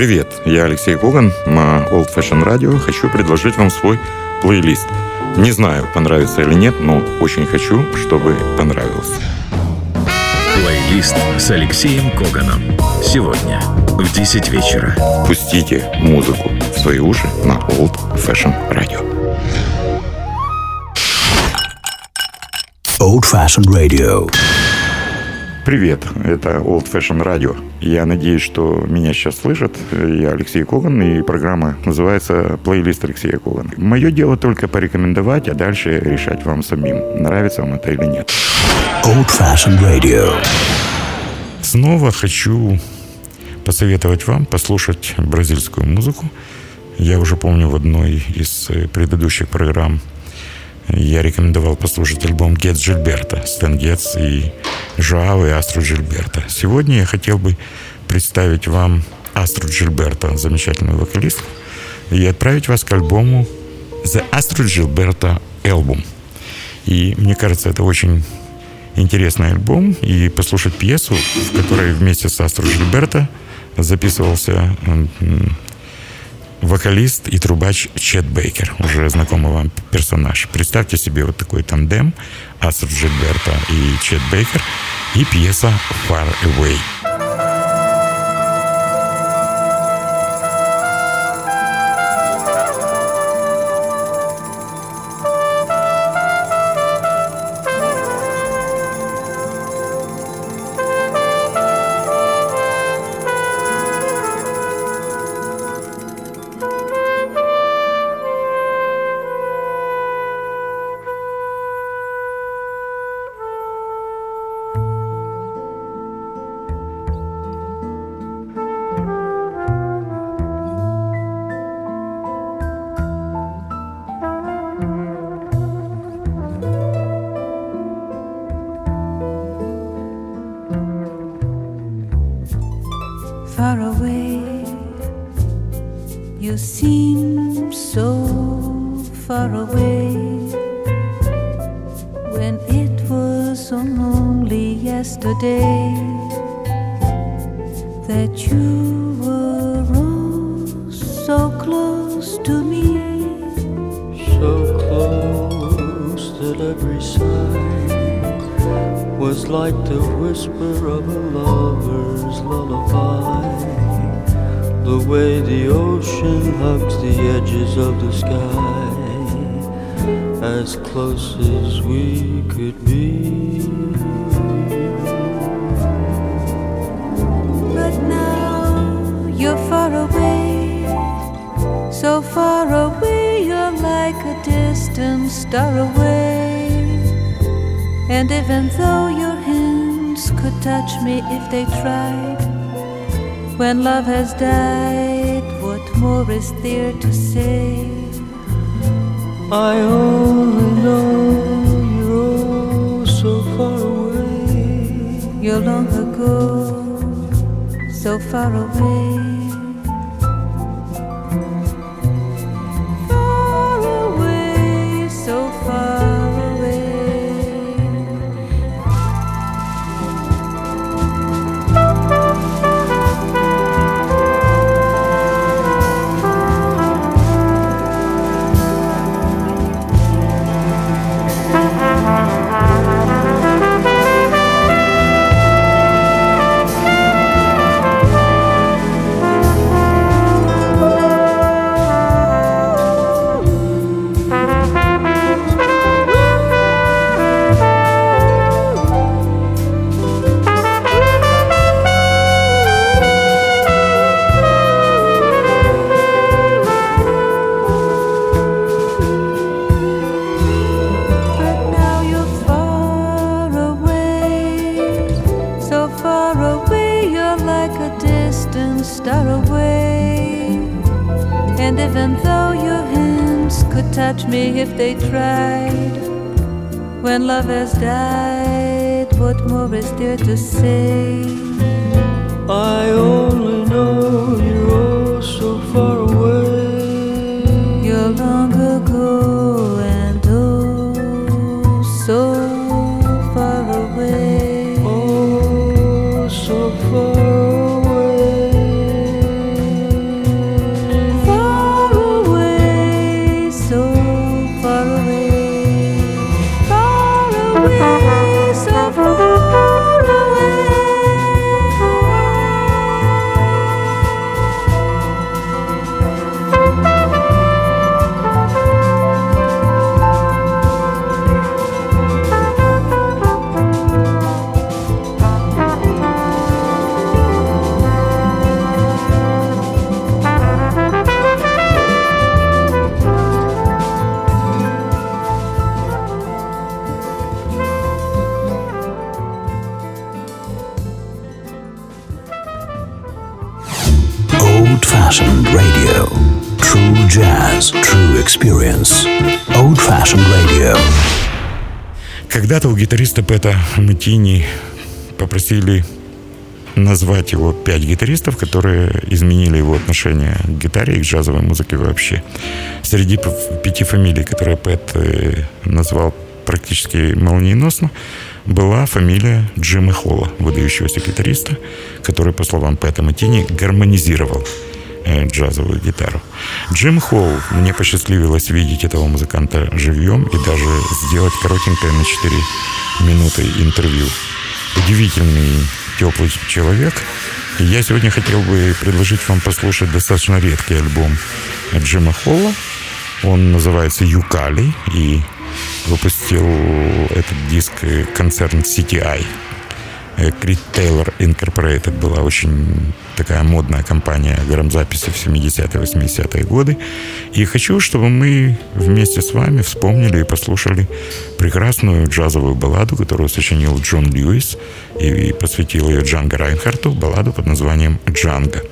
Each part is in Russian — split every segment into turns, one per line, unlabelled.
Привет, я Алексей Коган на Old Fashion Radio. Хочу предложить вам свой плейлист. Не знаю, понравится или нет, но очень хочу, чтобы понравилось.
Плейлист с Алексеем Коганом. Сегодня в 10 вечера.
Пустите музыку в свои уши на Old Fashion Radio.
Old Fashioned Radio.
Привет, это Old Fashion Radio. Я надеюсь, что меня сейчас слышат. Я Алексей Коган, и программа называется «Плейлист Алексея Когана». Мое дело только порекомендовать, а дальше решать вам самим, нравится вам это или нет.
Old Fashioned Radio.
Снова хочу посоветовать вам послушать бразильскую музыку. Я уже помню в одной из предыдущих программ я рекомендовал послушать альбом Гетс Джильберта, Стэн Гетс и Жоао и Астру Джильберта. Сегодня я хотел бы представить вам Астру Джильберта, замечательную вокалистку, и отправить вас к альбому The Astro Gilberto Album. И мне кажется, это очень интересный альбом, и послушать пьесу, в которой вместе с Астро Жильберто записывался вокалист и трубач Чет Бейкер, уже знакомый вам персонаж. Представьте себе вот такой тандем Астро Жильберто и Чет Бейкер и пьеса Far Away.
Has died, what more is there to say?
I only know you're oh so far away.
You're long ago, so far away.
touch me if they tried. When love has died, what more is there to say? I only know you're.
Когда-то у гитариста Пэта Матини попросили назвать его пять гитаристов, которые изменили его отношение к гитаре и к джазовой музыке вообще. Среди пяти фамилий, которые Пэт э, назвал практически молниеносно, была фамилия Джима Холла, выдающегося гитариста, который, по словам Пэта Матини, гармонизировал джазовую гитару. Джим Холл, мне посчастливилось видеть этого музыканта живьем и даже сделать коротенькое на 4 минуты интервью. Удивительный, теплый человек. И я сегодня хотел бы предложить вам послушать достаточно редкий альбом Джима Холла. Он называется «Юкали», и выпустил этот диск концерн CTI. Крит Тейлор Incorporated была очень такая модная компания грамзаписи в 70-е, 80-е годы. И хочу, чтобы мы вместе с вами вспомнили и послушали прекрасную джазовую балладу, которую сочинил Джон Льюис и посвятил ее Джанго Райнхарту, балладу под названием «Джанго».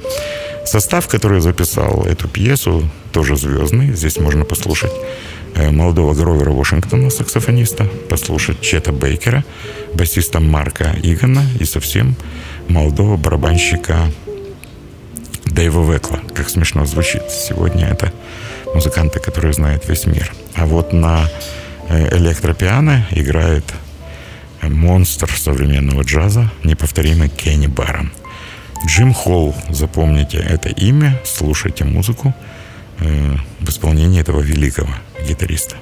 Состав, который записал эту пьесу, тоже звездный. Здесь можно послушать Э, молодого Гровера Вашингтона, саксофониста, послушать Чета Бейкера, басиста Марка Игана и совсем молодого барабанщика Дэйва Векла. Как смешно звучит. Сегодня это музыканты, которые знает весь мир. А вот на э, электропиано играет монстр современного джаза, неповторимый Кенни Барон. Джим Холл, запомните это имя, слушайте музыку э, в исполнении этого великого гитариста.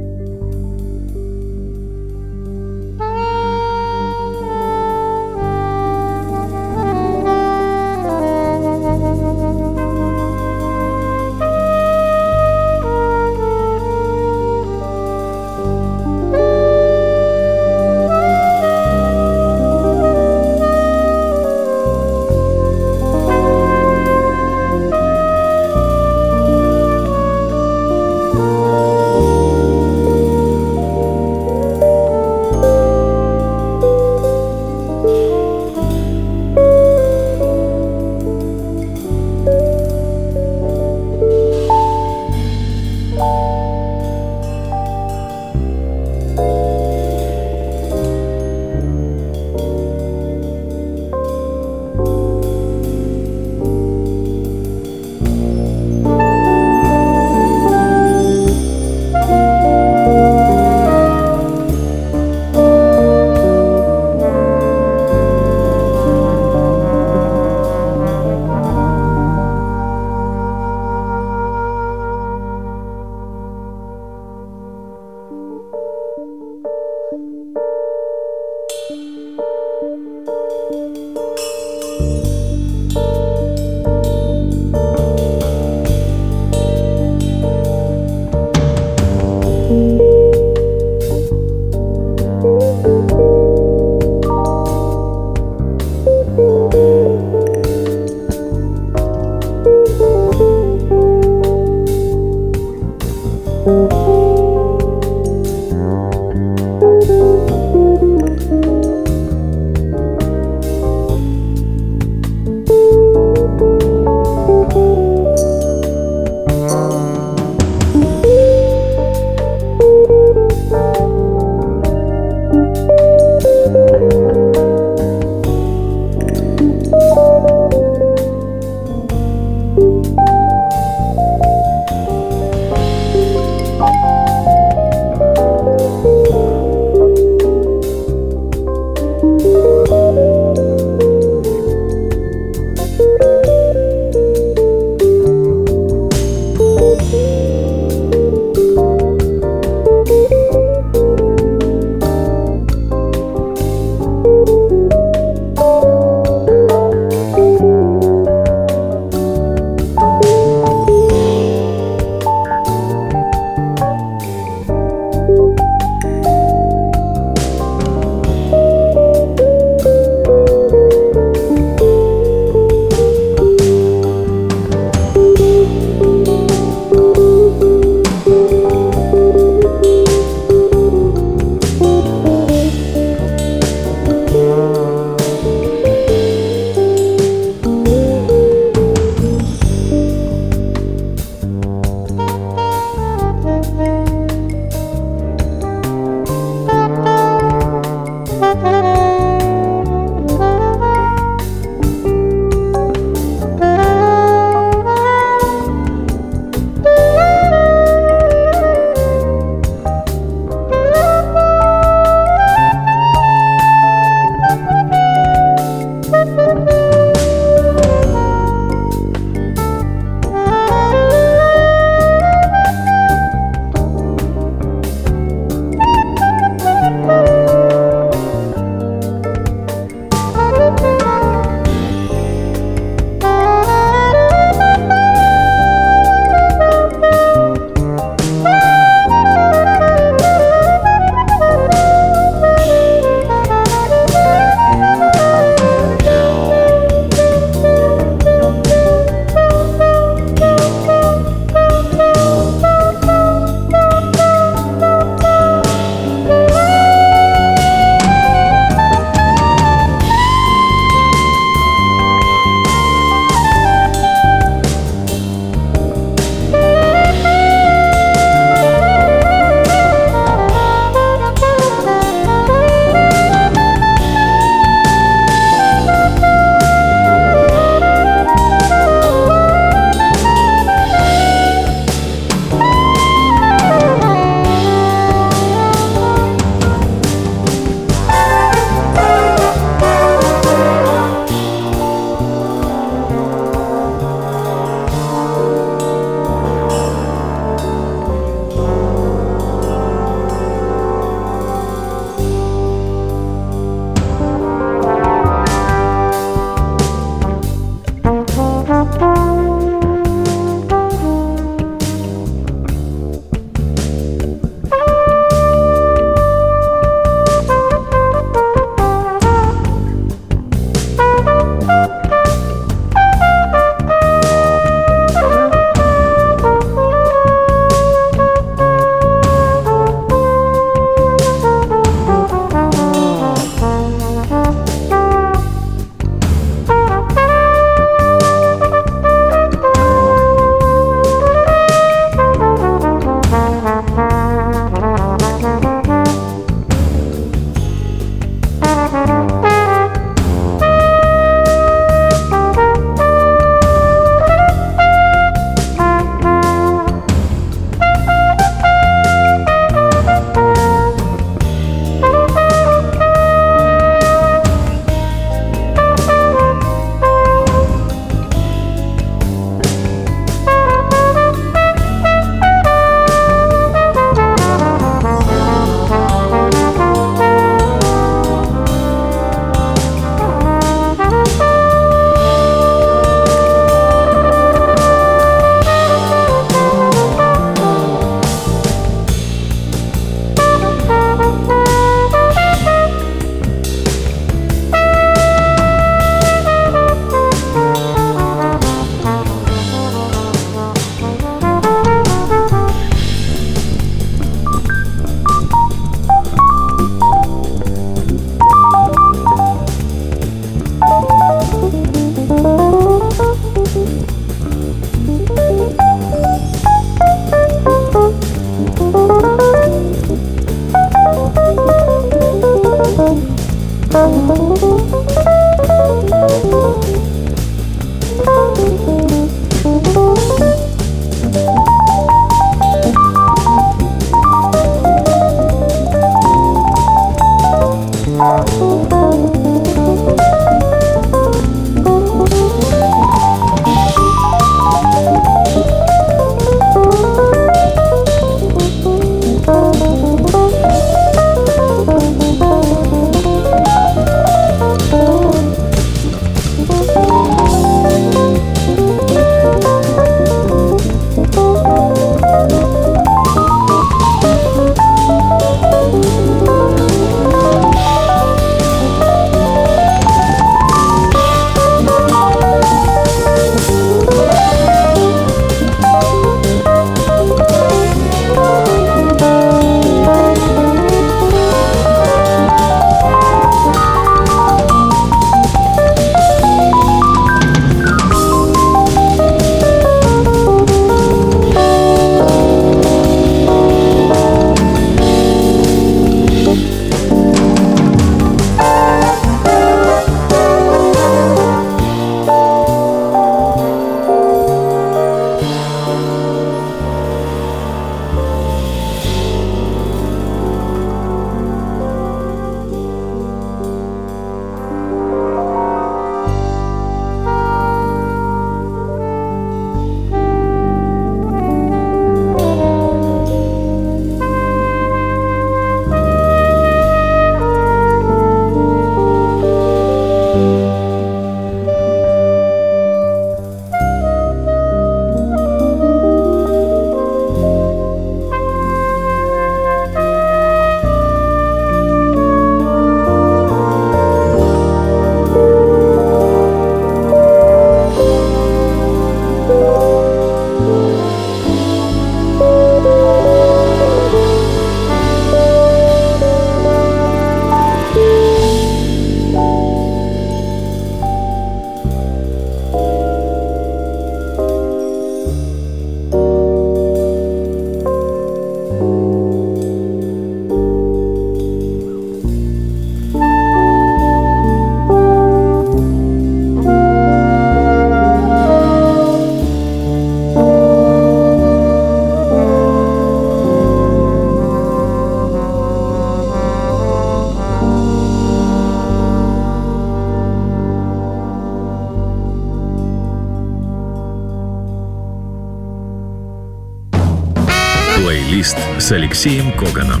С Алексеем Коганом.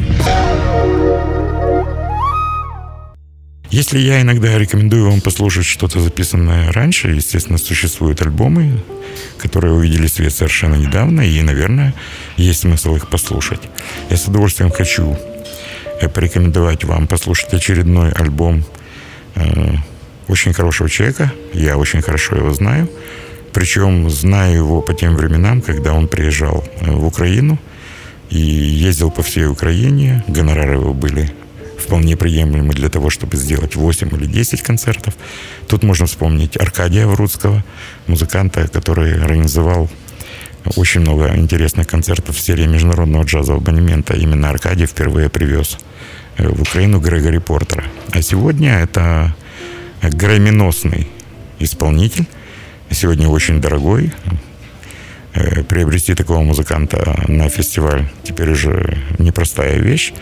Если я иногда рекомендую вам послушать что-то записанное раньше, естественно, существуют альбомы, которые увидели свет совершенно недавно, и, наверное, есть смысл их послушать. Я с удовольствием хочу э, порекомендовать вам послушать очередной альбом э, очень хорошего человека. Я очень хорошо его знаю. Причем знаю его по тем временам, когда он приезжал э, в Украину и ездил по всей Украине. Гонорары его были вполне приемлемы для того, чтобы сделать 8 или 10 концертов. Тут можно вспомнить Аркадия Врудского, музыканта, который организовал очень много интересных концертов в серии международного джазового абонемента. Именно Аркадий впервые привез э, в Украину Грегори Портера. А сегодня это грэминосный исполнитель, сегодня очень дорогой. Э, приобрести такого музыканта на фестиваль теперь уже непростая вещь.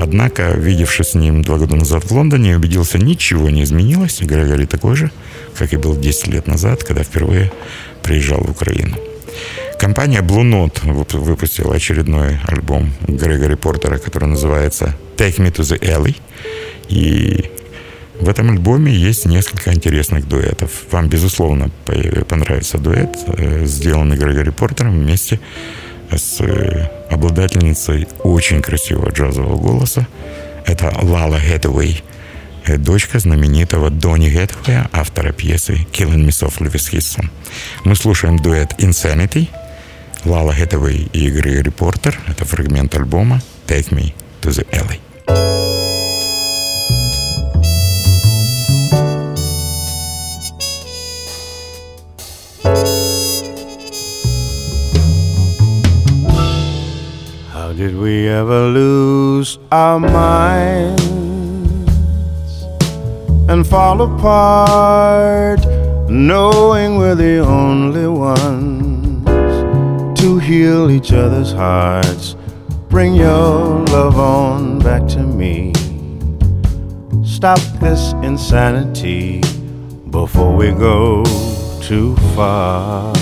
Однако, видевшись с ним два года назад в Лондоне, убедился, ничего не изменилось. Грегори такой же, как и был 10 лет назад, когда впервые приезжал в Украину. Компания Blue Note выпустила очередной альбом Грегори Портера, который называется Take Me to the Alley. И в этом альбоме есть несколько интересных дуэтов. Вам, безусловно, понравится дуэт, э, сделанный Грегори Портером вместе с э, обладательницей очень красивого джазового голоса. Это Лала Хэтэуэй, э, дочка знаменитого Донни Гэтхуэя, автора пьесы «Killing Me Softly with His Son». Мы слушаем дуэт «Insanity», Лала Хэтэуэй и Грегори Портер. Это фрагмент альбома «Take Me to the Alley».
Did we ever lose our minds and fall apart, knowing we're the only ones to heal each other's hearts? Bring your love on back to me. Stop this insanity before we go too far.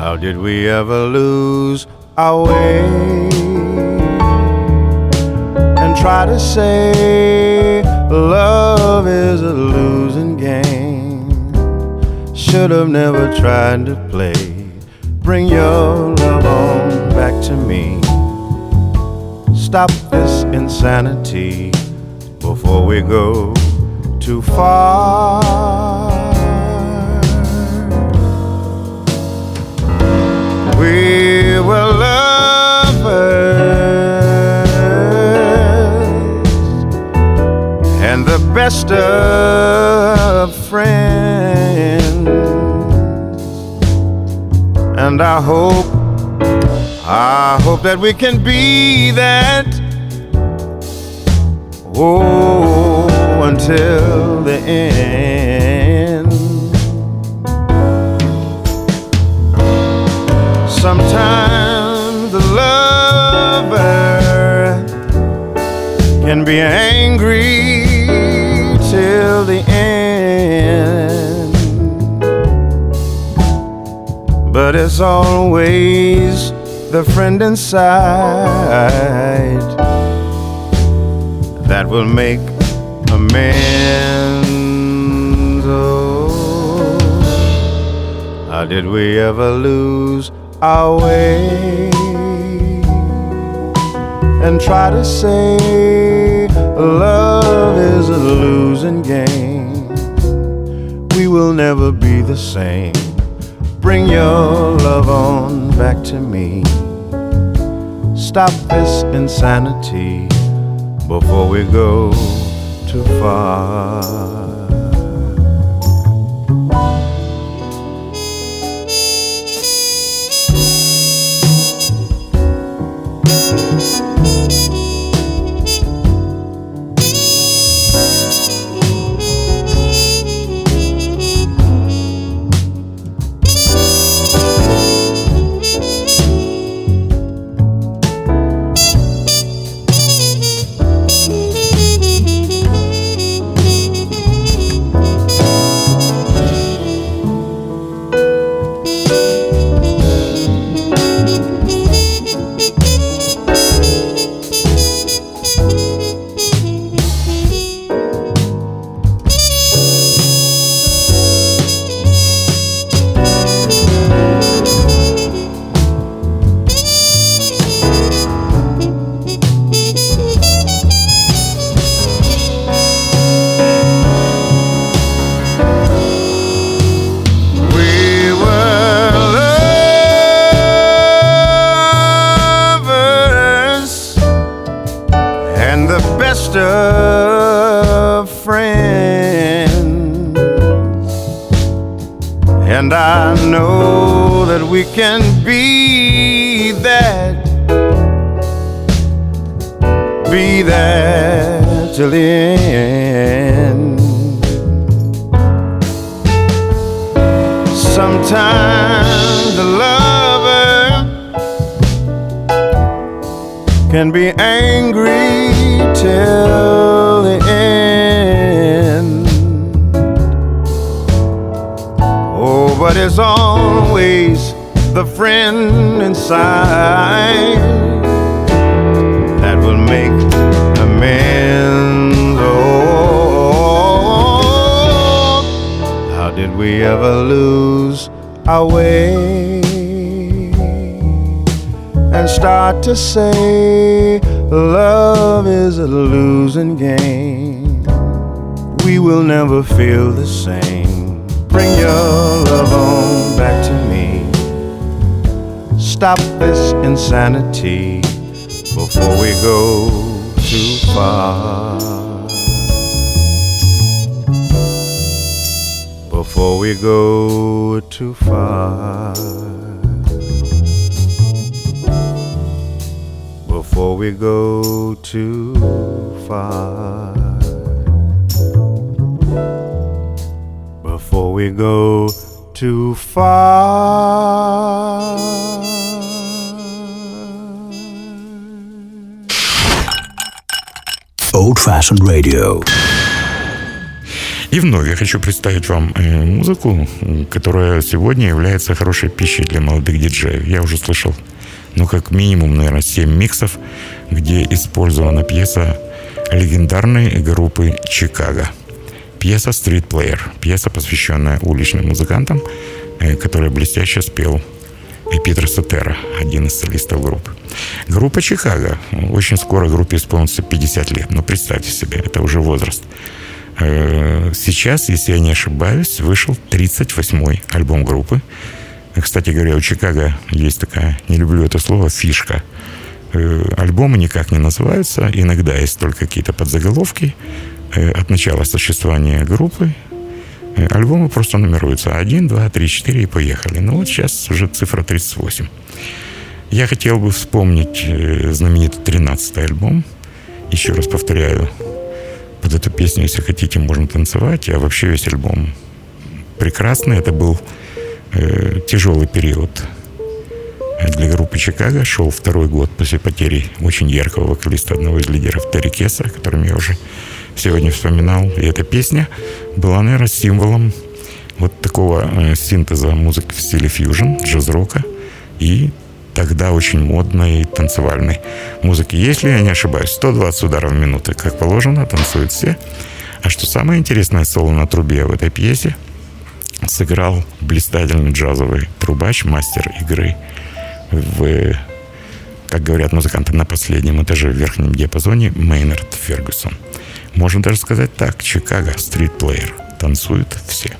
How did we ever lose our way? And try to say love is a losing game. Should have never tried to play. Bring your love on back to me. Stop this insanity before we go too far. We were lovers and the best of friends. And I hope, I hope that we can be that. Oh, until the end. Sometimes the lover can be angry till the end, but it's always the friend inside that will make amends. Oh, how did we ever lose? Our way and try to say love is a losing game. We will never be the same. Bring your love on back to me. Stop this insanity before we go too far. How did we ever lose our way? and start to say love is a losing game. We will never feel the same. Bring your love on back to me. Stop this insanity before we go too far. Before we go too far. before we go too far. Before we go too far.
Old Fashioned Radio.
И вновь я хочу представить вам э, музыку, которая сегодня является хорошей пищей для молодых диджеев. Я уже слышал, ну, как минимум, наверное, 7 миксов, где использована пьеса легендарной группы «Чикаго». Пьеса «Street Player», пьеса, посвященная уличным музыкантам, э, которая блестяще спел и Питер Сотера, один из солистов группы. Группа «Чикаго». Очень скоро группе исполнится 50 лет. Но представьте себе, это уже возраст. Э, сейчас, если я не ошибаюсь, вышел 38-й альбом группы. Кстати говоря, у Чикаго есть такая, не люблю это слово, фишка. Э, альбомы никак не называются. Иногда есть только какие-то подзаголовки э, от начала существования группы. Альбомы просто нумеруются 1, 2, 3, 4 и поехали. Ну вот сейчас уже цифра 38. Я хотел бы вспомнить знаменитый 13-й альбом. Еще раз повторяю, под эту песню, если хотите, можно танцевать. А вообще весь альбом прекрасный. Это был э, тяжелый период для группы Чикаго. Шел второй год после потери очень яркого вокалиста, одного из лидеров Терри Кесса, о котором я уже сегодня вспоминал. И эта песня была, наверное, символом вот такого э, синтеза музыки в стиле фьюжн, джаз-рока и тогда очень модной танцевальной музыки. Если я не ошибаюсь, 120 ударов в минуту, как положено, танцуют все. А что самое интересное, соло на трубе в этой пьесе сыграл блистательный джазовый трубач, мастер игры в, как говорят музыканты, на последнем этаже в верхнем диапазоне Мейнард Фергюсон. Можно даже сказать так, Чикаго, стрит-плеер. Танцуют все.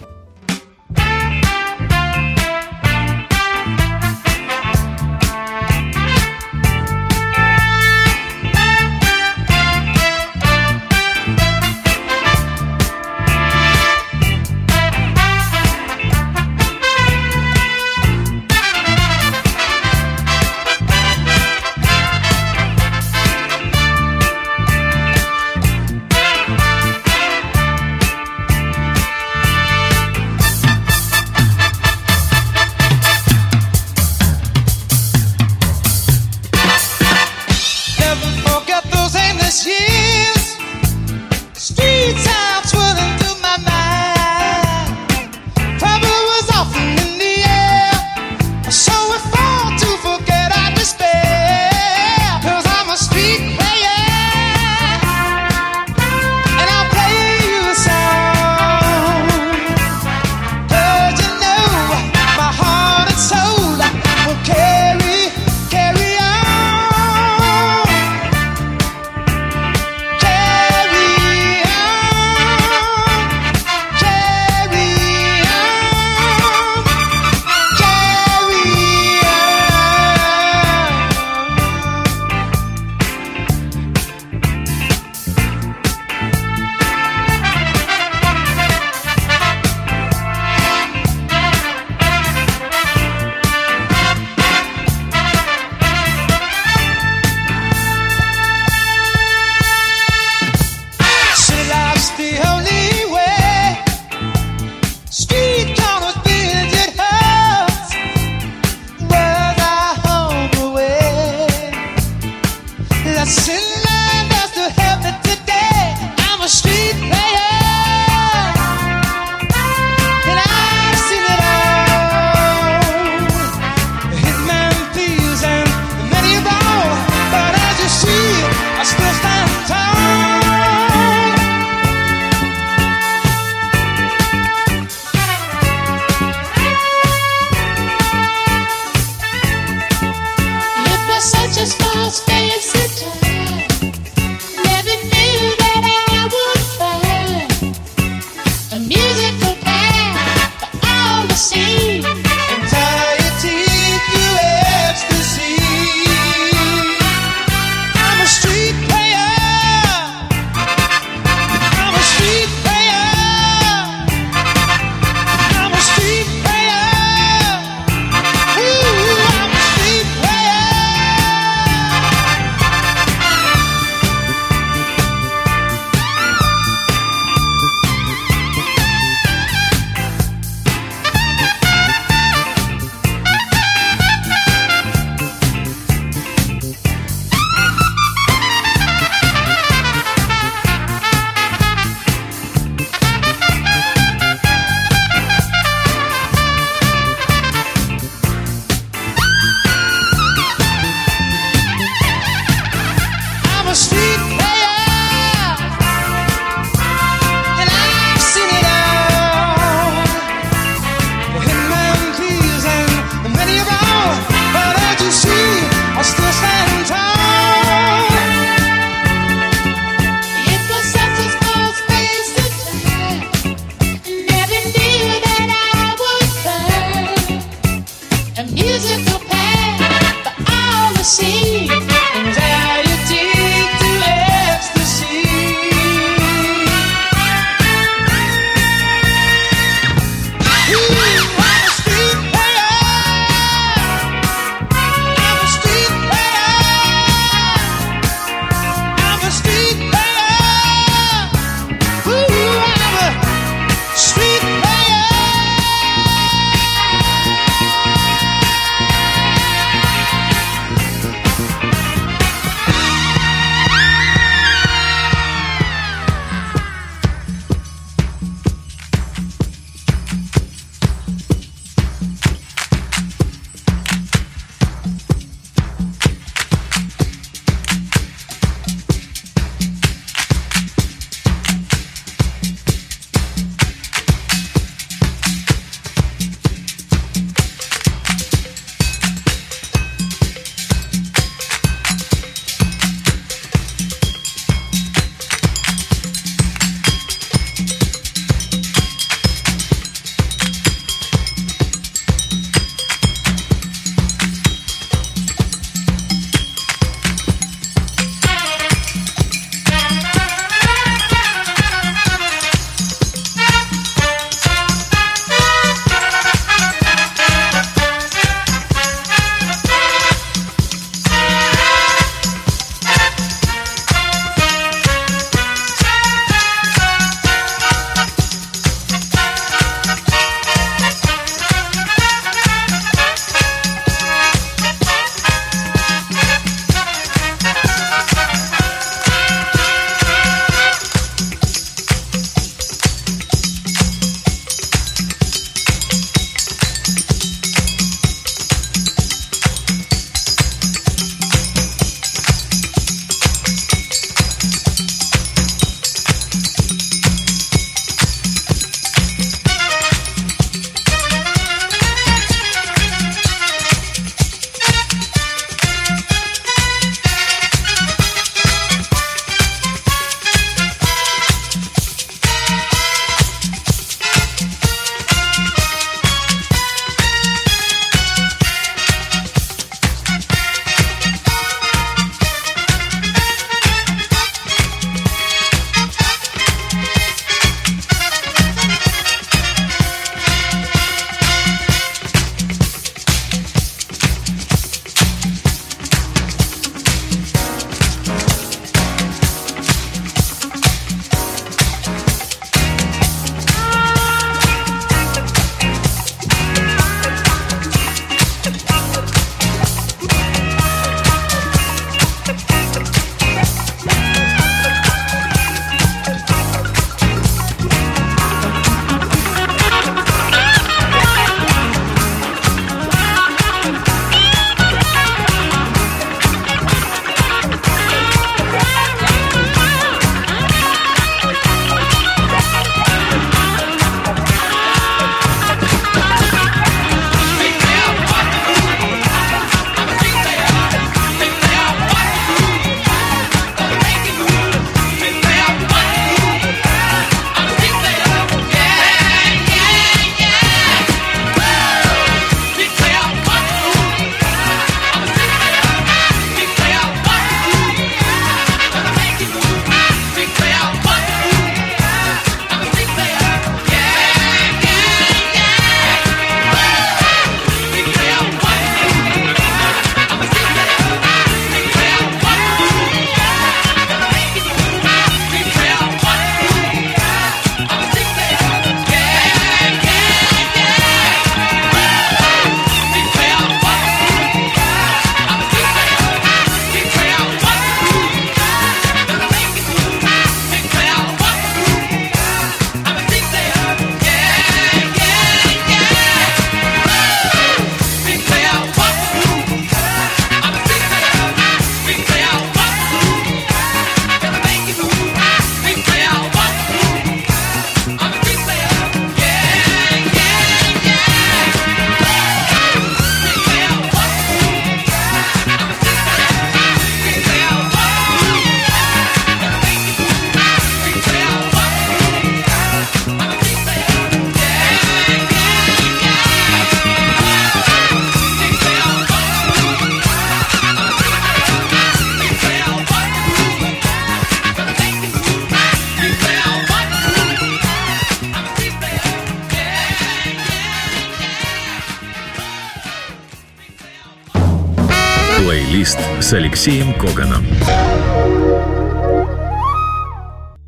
Алексеем Коганом.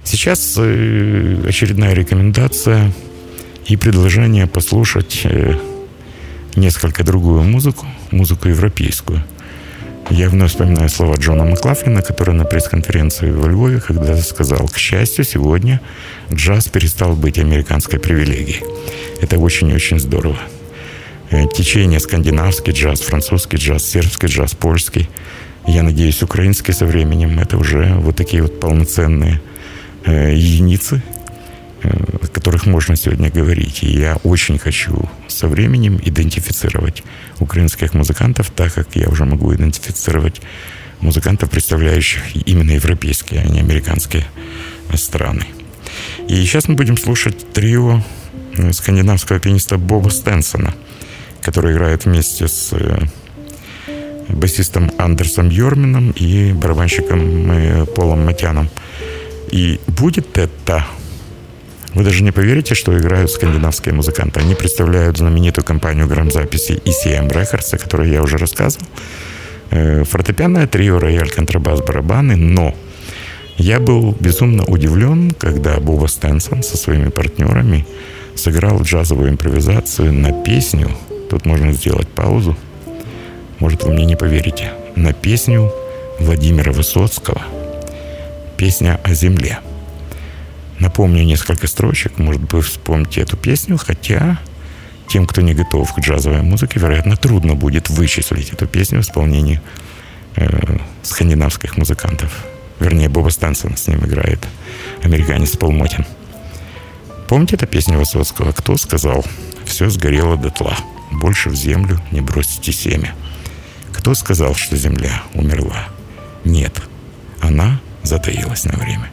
Сейчас э, очередная рекомендация и предложение послушать э, несколько другую музыку, музыку европейскую. Я вновь вспоминаю слова Джона Маклафлина, который на пресс-конференции во Львове когда сказал, к счастью, сегодня джаз перестал быть американской привилегией. Это очень-очень здорово. Э, течение скандинавский джаз, французский джаз, сербский джаз, польский. Я надеюсь, украинский со временем. Это уже вот такие вот полноценные э, единицы, э, о которых можно сегодня говорить. И я очень хочу со временем идентифицировать украинских музыкантов, так как я уже могу идентифицировать музыкантов, представляющих именно европейские, а не американские страны. И сейчас мы будем слушать трио скандинавского пианиста Боба Стенсона – который играет вместе с э, басистом Андерсом Йормином и барабанщиком э, Полом Матяном. И будет это... Вы даже не поверите, что играют скандинавские музыканты. Они представляют знаменитую компанию грамзаписи ECM Records, о которой я уже рассказывал. Э, фортепианное трио, рояль, контрабас, барабаны. Но я был безумно удивлен, когда Боба Стэнсон со своими партнерами сыграл джазовую импровизацию на песню Тут можно сделать паузу. Может, вы мне не поверите. На песню Владимира Высоцкого. Песня о земле. Напомню несколько строчек. Может быть, вы вспомните эту песню, хотя тем, кто не готов к джазовой музыке, вероятно, трудно будет вычислить эту песню в исполнении э, скандинавских музыкантов. Вернее, Боба Стэнсон с ним играет, американец Пол Мотин. Помните эту песню Высоцкого? Кто сказал «Все сгорело дотла»? больше в землю не бросите семя. Кто сказал, что земля умерла? Нет, она затаилась на время.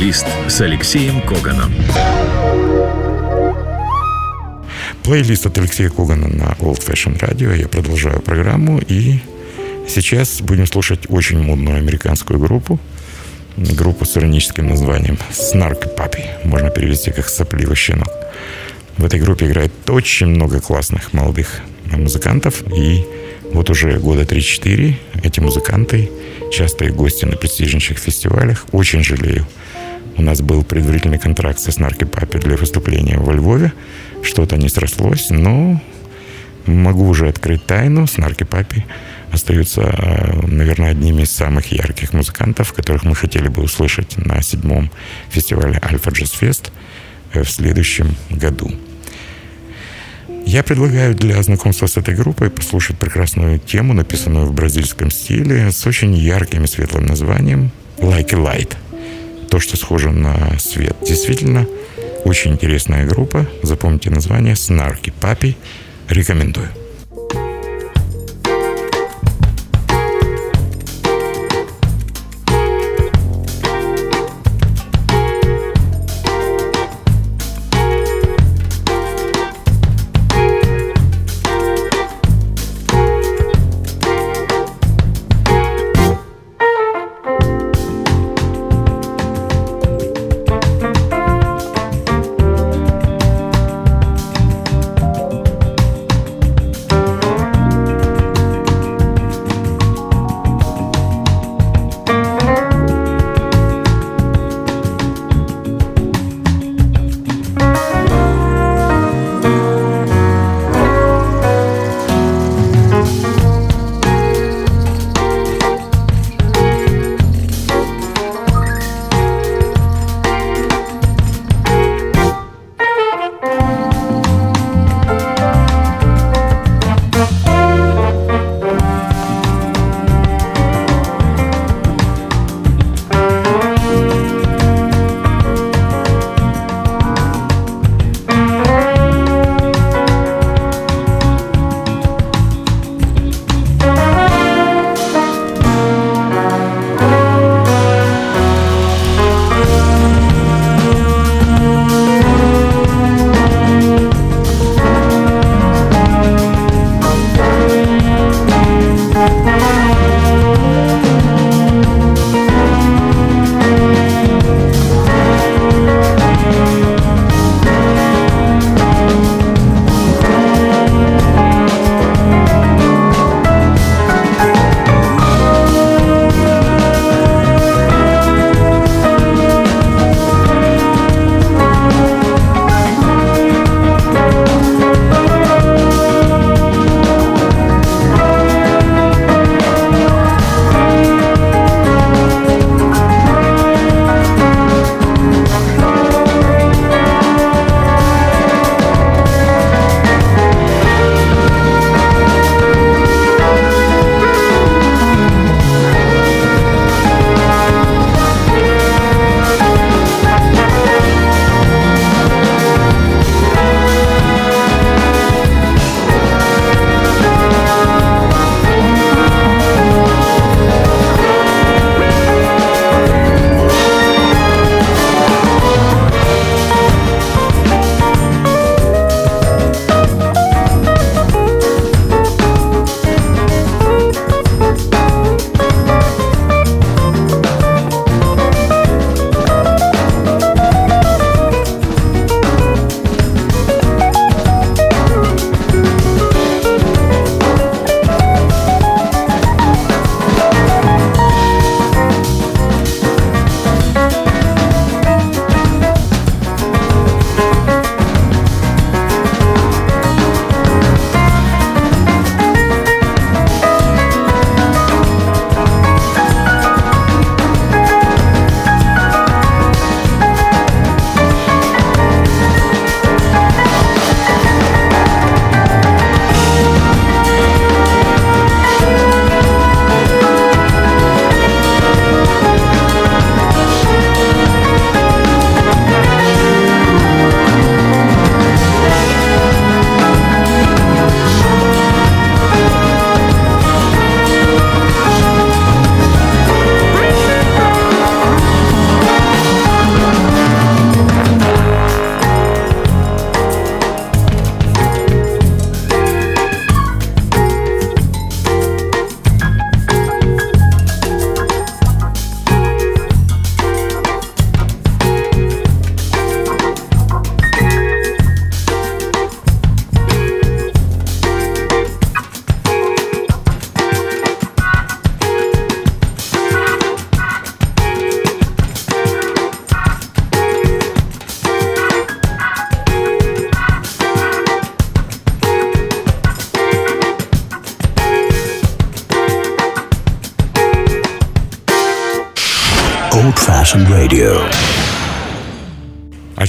Плейлист с Алексеем Коганом.
Плейлист от Алексея Когана на Old Fashion Radio. Я продолжаю программу и сейчас будем слушать очень модную американскую группу. Группу с ироническим названием Snark Puppy. Можно перевести как «Сопливый щенок». В этой группе играет очень много классных молодых музыкантов. И вот уже года 3-4 эти музыканты частые гости на престижнейших фестивалях. Очень жалею. У нас был предварительный контракт со Снарки Папи для выступления во Львове. Что-то не срослось, но могу уже открыть тайну. Снарки Папи остаются, э, наверное, одними из самых ярких музыкантов, которых мы хотели бы услышать на седьмом фестивале Альфа Джаз Фест в следующем году. Я предлагаю для знакомства с этой группой послушать прекрасную тему, написанную в бразильском стиле, с очень ярким и светлым названием «Like a Light». То, что схоже на свет. Действительно, очень интересная группа. Запомните название «Снарки Папи». Рекомендую.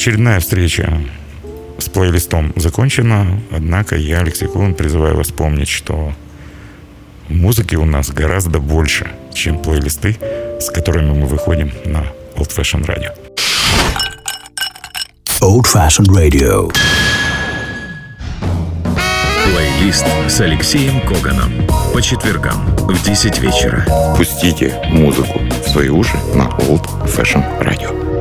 Очередная встреча с плейлистом закончена, однако я, Алексей Кулин, призываю вас помнить, что музыки у нас гораздо больше, чем плейлисты, с которыми мы выходим на Old Fashion Radio.
Old Fashioned Radio.
Плейлист с Алексеем Коганом. По четвергам в 10 вечера.
Пустите музыку в свои уши на Old Fashion Radio.